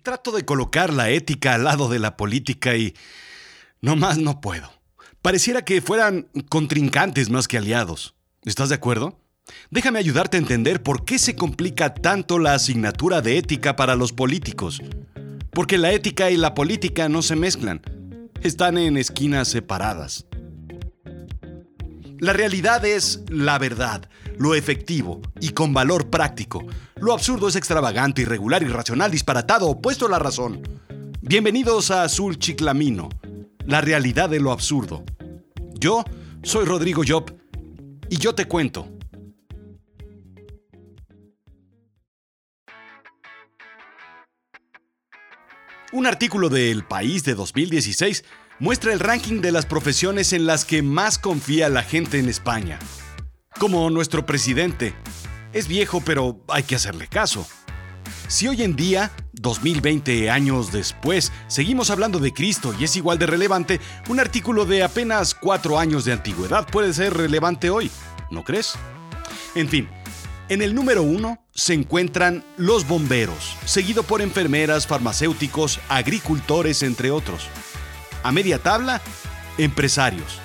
Trato de colocar la ética al lado de la política y no más no puedo. Pareciera que fueran contrincantes más que aliados. ¿Estás de acuerdo? Déjame ayudarte a entender por qué se complica tanto la asignatura de ética para los políticos. Porque la ética y la política no se mezclan. Están en esquinas separadas. La realidad es la verdad, lo efectivo y con valor práctico. Lo absurdo es extravagante, irregular, irracional, disparatado, opuesto a la razón. Bienvenidos a Azul Chiclamino, la realidad de lo absurdo. Yo soy Rodrigo Job y yo te cuento. Un artículo de El País de 2016 muestra el ranking de las profesiones en las que más confía la gente en España. Como nuestro presidente. Es viejo, pero hay que hacerle caso. Si hoy en día, 2020 años después, seguimos hablando de Cristo y es igual de relevante, un artículo de apenas cuatro años de antigüedad puede ser relevante hoy, ¿no crees? En fin, en el número uno se encuentran los bomberos, seguido por enfermeras, farmacéuticos, agricultores, entre otros. A media tabla, empresarios.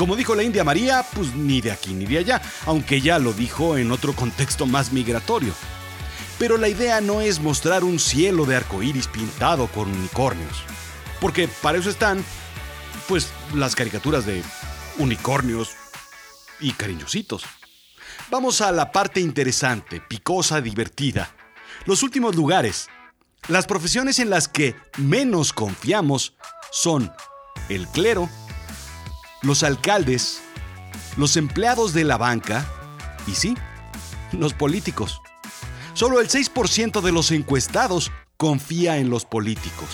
Como dijo la India María, pues ni de aquí ni de allá, aunque ya lo dijo en otro contexto más migratorio. Pero la idea no es mostrar un cielo de arcoíris pintado con unicornios, porque para eso están, pues, las caricaturas de unicornios y cariñositos. Vamos a la parte interesante, picosa, divertida. Los últimos lugares. Las profesiones en las que menos confiamos son el clero, los alcaldes, los empleados de la banca y sí, los políticos. Solo el 6% de los encuestados confía en los políticos.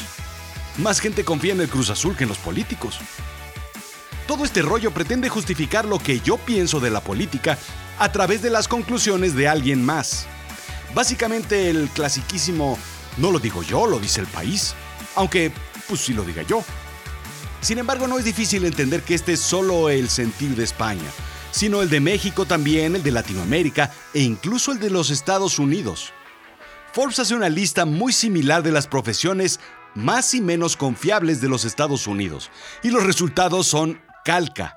Más gente confía en el Cruz Azul que en los políticos. Todo este rollo pretende justificar lo que yo pienso de la política a través de las conclusiones de alguien más. Básicamente el clasiquísimo no lo digo yo, lo dice el país. Aunque pues sí lo diga yo. Sin embargo, no es difícil entender que este es solo el sentir de España, sino el de México también, el de Latinoamérica e incluso el de los Estados Unidos. Forbes hace una lista muy similar de las profesiones más y menos confiables de los Estados Unidos, y los resultados son calca.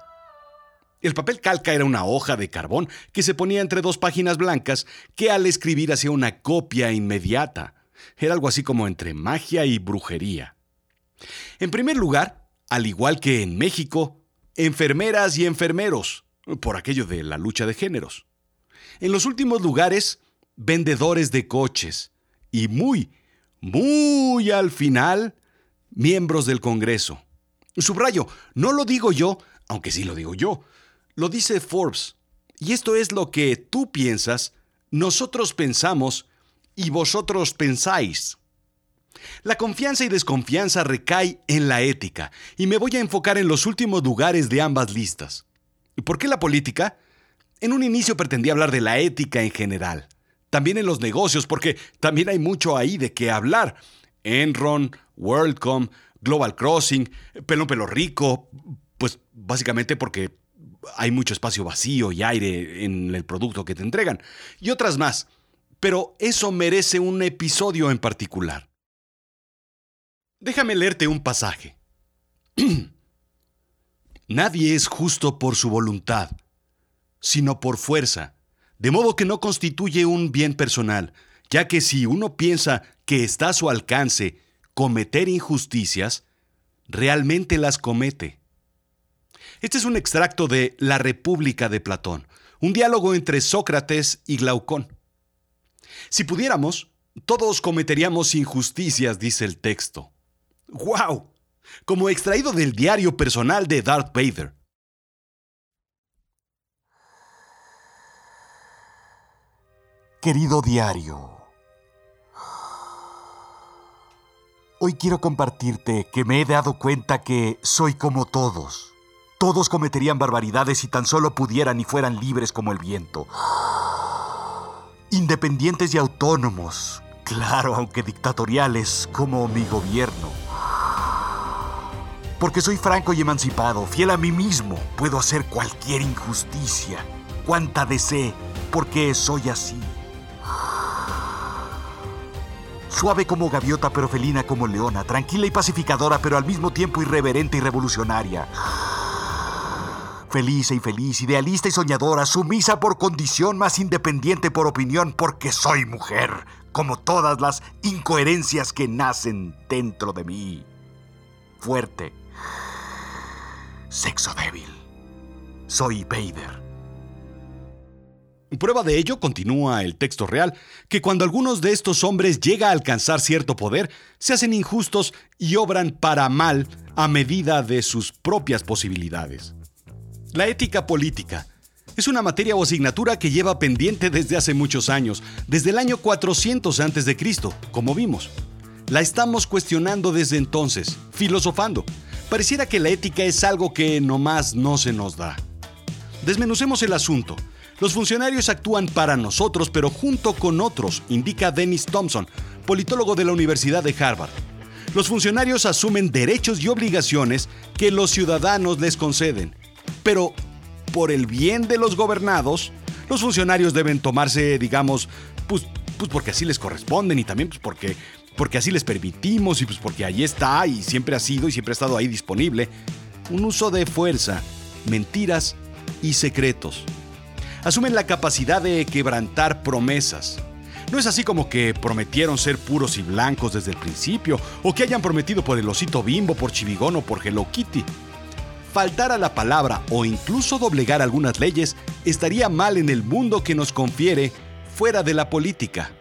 El papel calca era una hoja de carbón que se ponía entre dos páginas blancas que al escribir hacía una copia inmediata. Era algo así como entre magia y brujería. En primer lugar, al igual que en México, enfermeras y enfermeros, por aquello de la lucha de géneros. En los últimos lugares, vendedores de coches. Y muy, muy al final, miembros del Congreso. Subrayo, no lo digo yo, aunque sí lo digo yo. Lo dice Forbes. Y esto es lo que tú piensas, nosotros pensamos y vosotros pensáis. La confianza y desconfianza recae en la ética, y me voy a enfocar en los últimos lugares de ambas listas. ¿Por qué la política? En un inicio pretendía hablar de la ética en general. También en los negocios, porque también hay mucho ahí de qué hablar. Enron, WorldCom, Global Crossing, Pelón Pelo Rico, pues básicamente porque hay mucho espacio vacío y aire en el producto que te entregan. Y otras más. Pero eso merece un episodio en particular. Déjame leerte un pasaje. Nadie es justo por su voluntad, sino por fuerza, de modo que no constituye un bien personal, ya que si uno piensa que está a su alcance cometer injusticias, realmente las comete. Este es un extracto de La República de Platón, un diálogo entre Sócrates y Glaucón. Si pudiéramos, todos cometeríamos injusticias, dice el texto. ¡Wow! Como extraído del diario personal de Darth Vader. Querido diario, hoy quiero compartirte que me he dado cuenta que soy como todos. Todos cometerían barbaridades si tan solo pudieran y fueran libres como el viento. Independientes y autónomos, claro, aunque dictatoriales como mi gobierno. Porque soy franco y emancipado, fiel a mí mismo, puedo hacer cualquier injusticia, cuanta desee, porque soy así. Suave como gaviota pero felina como leona, tranquila y pacificadora pero al mismo tiempo irreverente y revolucionaria. Feliz e infeliz, idealista y soñadora, sumisa por condición, más independiente por opinión, porque soy mujer, como todas las incoherencias que nacen dentro de mí. Fuerte. Sexo débil. Soy Vader. Prueba de ello, continúa el texto real, que cuando algunos de estos hombres llega a alcanzar cierto poder, se hacen injustos y obran para mal a medida de sus propias posibilidades. La ética política es una materia o asignatura que lleva pendiente desde hace muchos años, desde el año 400 a.C., como vimos. La estamos cuestionando desde entonces, filosofando. Pareciera que la ética es algo que nomás no se nos da. Desmenucemos el asunto. Los funcionarios actúan para nosotros, pero junto con otros, indica Dennis Thompson, politólogo de la Universidad de Harvard. Los funcionarios asumen derechos y obligaciones que los ciudadanos les conceden pero por el bien de los gobernados, los funcionarios deben tomarse, digamos, pues, pues porque así les corresponden y también pues porque, porque así les permitimos y pues porque ahí está y siempre ha sido y siempre ha estado ahí disponible, un uso de fuerza, mentiras y secretos. Asumen la capacidad de quebrantar promesas. No es así como que prometieron ser puros y blancos desde el principio, o que hayan prometido por el osito bimbo, por Chivigón o por Hello Kitty faltar a la palabra o incluso doblegar algunas leyes estaría mal en el mundo que nos confiere fuera de la política.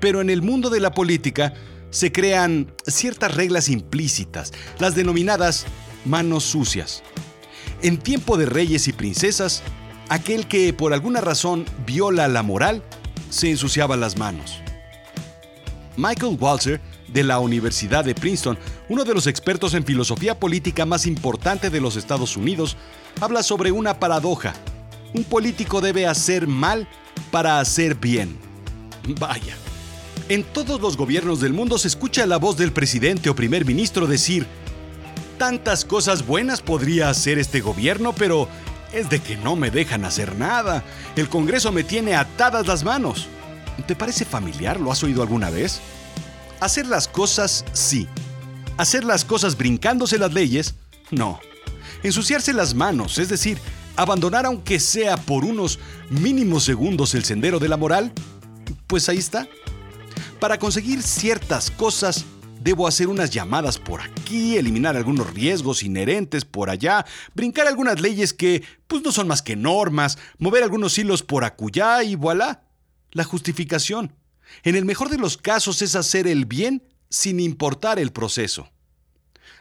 Pero en el mundo de la política se crean ciertas reglas implícitas, las denominadas manos sucias. En tiempo de reyes y princesas, aquel que por alguna razón viola la moral se ensuciaba las manos. Michael Walzer de la Universidad de Princeton, uno de los expertos en filosofía política más importante de los Estados Unidos, habla sobre una paradoja. Un político debe hacer mal para hacer bien. Vaya. En todos los gobiernos del mundo se escucha la voz del presidente o primer ministro decir, tantas cosas buenas podría hacer este gobierno, pero es de que no me dejan hacer nada. El Congreso me tiene atadas las manos. ¿Te parece familiar? ¿Lo has oído alguna vez? Hacer las cosas, sí. Hacer las cosas brincándose las leyes, no. Ensuciarse las manos, es decir, abandonar aunque sea por unos mínimos segundos el sendero de la moral, pues ahí está. Para conseguir ciertas cosas, debo hacer unas llamadas por aquí, eliminar algunos riesgos inherentes por allá, brincar algunas leyes que pues no son más que normas, mover algunos hilos por acullá y voilà. La justificación. En el mejor de los casos es hacer el bien sin importar el proceso.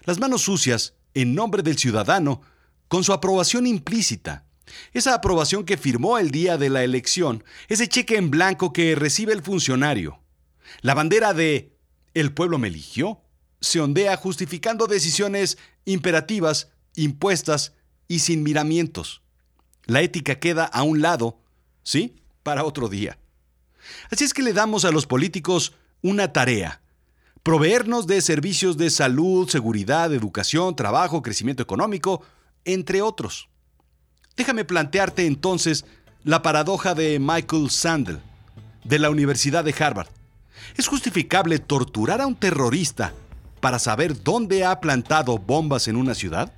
Las manos sucias, en nombre del ciudadano, con su aprobación implícita, esa aprobación que firmó el día de la elección, ese cheque en blanco que recibe el funcionario. La bandera de el pueblo me eligió se ondea justificando decisiones imperativas, impuestas y sin miramientos. La ética queda a un lado, ¿sí? Para otro día. Así es que le damos a los políticos una tarea, proveernos de servicios de salud, seguridad, educación, trabajo, crecimiento económico, entre otros. Déjame plantearte entonces la paradoja de Michael Sandel, de la Universidad de Harvard. ¿Es justificable torturar a un terrorista para saber dónde ha plantado bombas en una ciudad?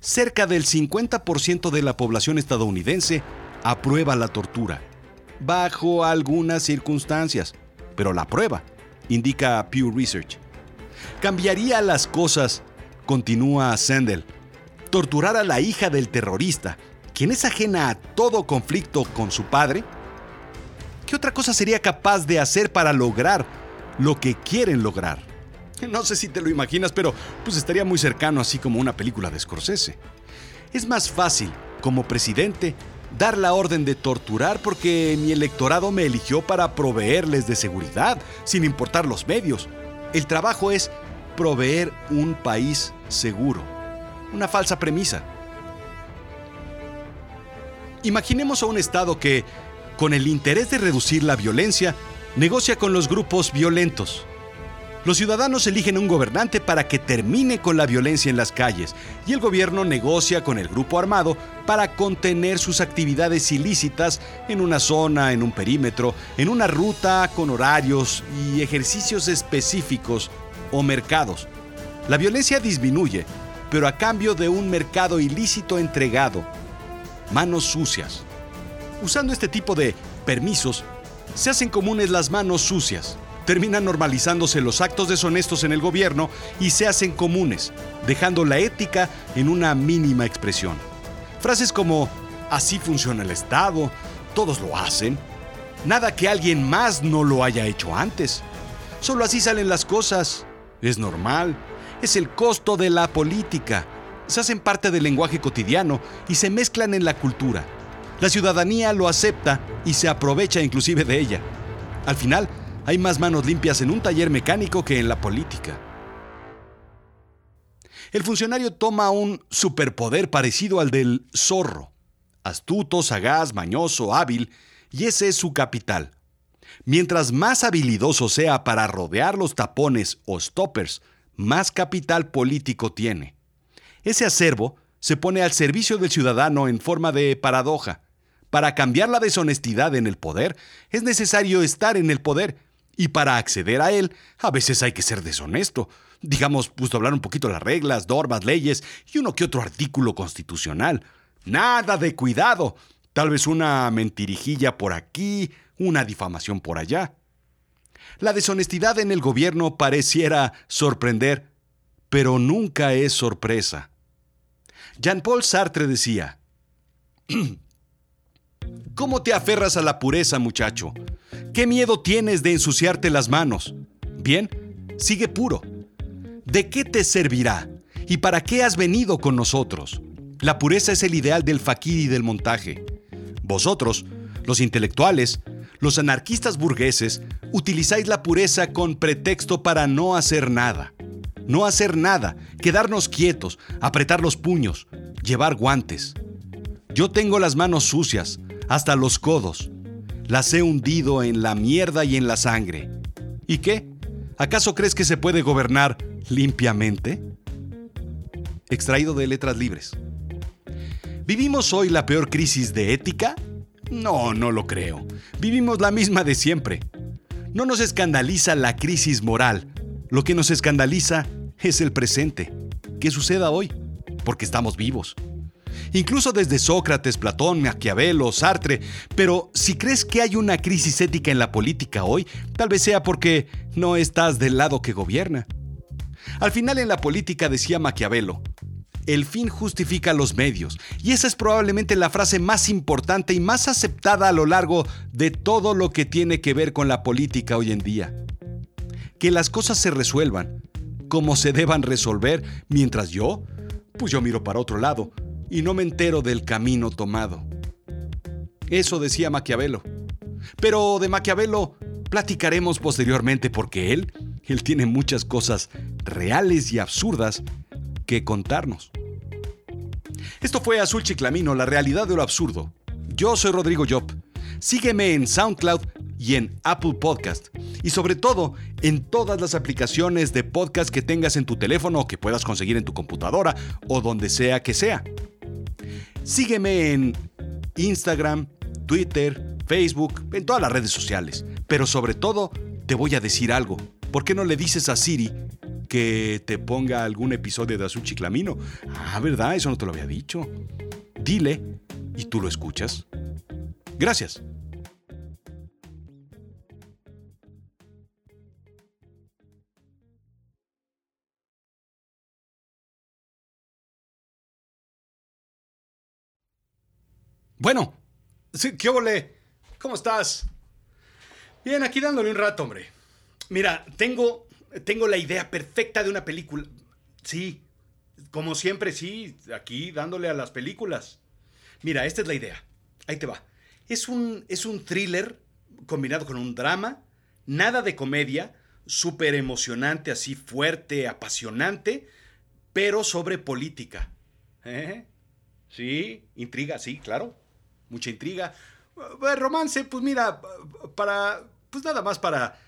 Cerca del 50% de la población estadounidense aprueba la tortura bajo algunas circunstancias, pero la prueba, indica Pew Research. Cambiaría las cosas, continúa Sandel. Torturar a la hija del terrorista, quien es ajena a todo conflicto con su padre. ¿Qué otra cosa sería capaz de hacer para lograr lo que quieren lograr? No sé si te lo imaginas, pero pues estaría muy cercano así como una película de Scorsese. Es más fácil, como presidente, dar la orden de torturar porque mi electorado me eligió para proveerles de seguridad, sin importar los medios. El trabajo es proveer un país seguro. Una falsa premisa. Imaginemos a un Estado que, con el interés de reducir la violencia, negocia con los grupos violentos. Los ciudadanos eligen un gobernante para que termine con la violencia en las calles y el gobierno negocia con el grupo armado para contener sus actividades ilícitas en una zona, en un perímetro, en una ruta con horarios y ejercicios específicos o mercados. La violencia disminuye, pero a cambio de un mercado ilícito entregado. Manos sucias. Usando este tipo de permisos, se hacen comunes las manos sucias terminan normalizándose los actos deshonestos en el gobierno y se hacen comunes, dejando la ética en una mínima expresión. Frases como, así funciona el Estado, todos lo hacen, nada que alguien más no lo haya hecho antes, solo así salen las cosas, es normal, es el costo de la política, se hacen parte del lenguaje cotidiano y se mezclan en la cultura. La ciudadanía lo acepta y se aprovecha inclusive de ella. Al final, hay más manos limpias en un taller mecánico que en la política. El funcionario toma un superpoder parecido al del zorro. Astuto, sagaz, mañoso, hábil, y ese es su capital. Mientras más habilidoso sea para rodear los tapones o stoppers, más capital político tiene. Ese acervo se pone al servicio del ciudadano en forma de paradoja. Para cambiar la deshonestidad en el poder, es necesario estar en el poder y para acceder a él, a veces hay que ser deshonesto. Digamos, pues hablar un poquito las reglas, normas, leyes y uno que otro artículo constitucional. Nada de cuidado. Tal vez una mentirijilla por aquí, una difamación por allá. La deshonestidad en el gobierno pareciera sorprender, pero nunca es sorpresa. Jean-Paul Sartre decía, ¿Cómo te aferras a la pureza, muchacho? ¿Qué miedo tienes de ensuciarte las manos? Bien, sigue puro. ¿De qué te servirá? ¿Y para qué has venido con nosotros? La pureza es el ideal del faquir y del montaje. Vosotros, los intelectuales, los anarquistas burgueses, utilizáis la pureza con pretexto para no hacer nada. No hacer nada, quedarnos quietos, apretar los puños, llevar guantes. Yo tengo las manos sucias, hasta los codos. Las he hundido en la mierda y en la sangre. ¿Y qué? ¿Acaso crees que se puede gobernar limpiamente? Extraído de Letras Libres. ¿Vivimos hoy la peor crisis de ética? No, no lo creo. Vivimos la misma de siempre. No nos escandaliza la crisis moral. Lo que nos escandaliza es el presente. ¿Qué suceda hoy? Porque estamos vivos incluso desde Sócrates, Platón, Maquiavelo, Sartre, pero si crees que hay una crisis ética en la política hoy, tal vez sea porque no estás del lado que gobierna. Al final en la política decía Maquiavelo, el fin justifica los medios, y esa es probablemente la frase más importante y más aceptada a lo largo de todo lo que tiene que ver con la política hoy en día. Que las cosas se resuelvan como se deban resolver, mientras yo, pues yo miro para otro lado, y no me entero del camino tomado. Eso decía Maquiavelo. Pero de Maquiavelo platicaremos posteriormente porque él, él tiene muchas cosas reales y absurdas que contarnos. Esto fue Azul Chiclamino, la realidad de lo absurdo. Yo soy Rodrigo Job. Sígueme en SoundCloud y en Apple Podcast. Y sobre todo, en todas las aplicaciones de podcast que tengas en tu teléfono o que puedas conseguir en tu computadora o donde sea que sea. Sígueme en Instagram, Twitter, Facebook, en todas las redes sociales. Pero sobre todo, te voy a decir algo. ¿Por qué no le dices a Siri que te ponga algún episodio de Azul Chiclamino? Ah, ¿verdad? Eso no te lo había dicho. Dile y tú lo escuchas. Gracias. Bueno, ¿qué ole? ¿Cómo estás? Bien, aquí dándole un rato, hombre. Mira, tengo, tengo la idea perfecta de una película. Sí, como siempre, sí, aquí dándole a las películas. Mira, esta es la idea. Ahí te va. Es un, es un thriller combinado con un drama, nada de comedia, súper emocionante, así fuerte, apasionante, pero sobre política. ¿Eh? Sí, intriga, sí, claro mucha intriga. romance, pues mira, para, pues nada más para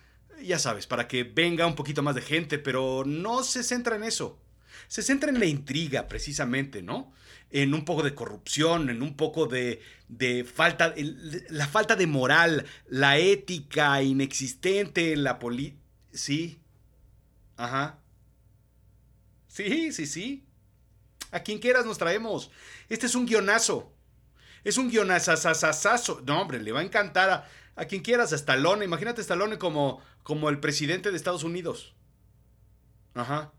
Ya sabes, para que venga un poquito más de gente, pero no se centra en eso. Se centra en la intriga, precisamente, ¿no? En un poco de corrupción, en un poco de, de falta, la falta de moral, la ética inexistente en la política. Sí. Ajá. Sí, sí, sí. A quien quieras nos traemos. Este es un guionazo. Es un guionazazazazo. No, hombre, le va a encantar a, a quien quieras, a Stallone. Imagínate a Stallone como, como el presidente de Estados Unidos. Ajá.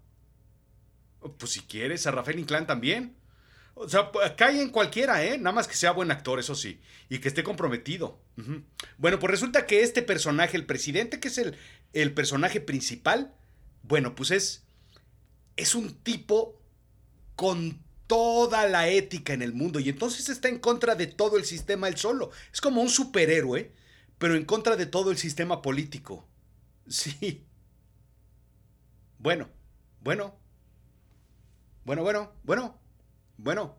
Pues si quieres, a Rafael Inclán también. O sea, cae en cualquiera, ¿eh? Nada más que sea buen actor, eso sí. Y que esté comprometido. Bueno, pues resulta que este personaje, el presidente, que es el, el personaje principal, bueno, pues es. Es un tipo con toda la ética en el mundo. Y entonces está en contra de todo el sistema él solo. Es como un superhéroe, pero en contra de todo el sistema político. Sí. Bueno, bueno. Bueno, bueno, bueno. Bueno.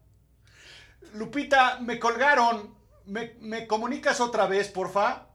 Lupita, me colgaron. ¿Me, me comunicas otra vez, porfa?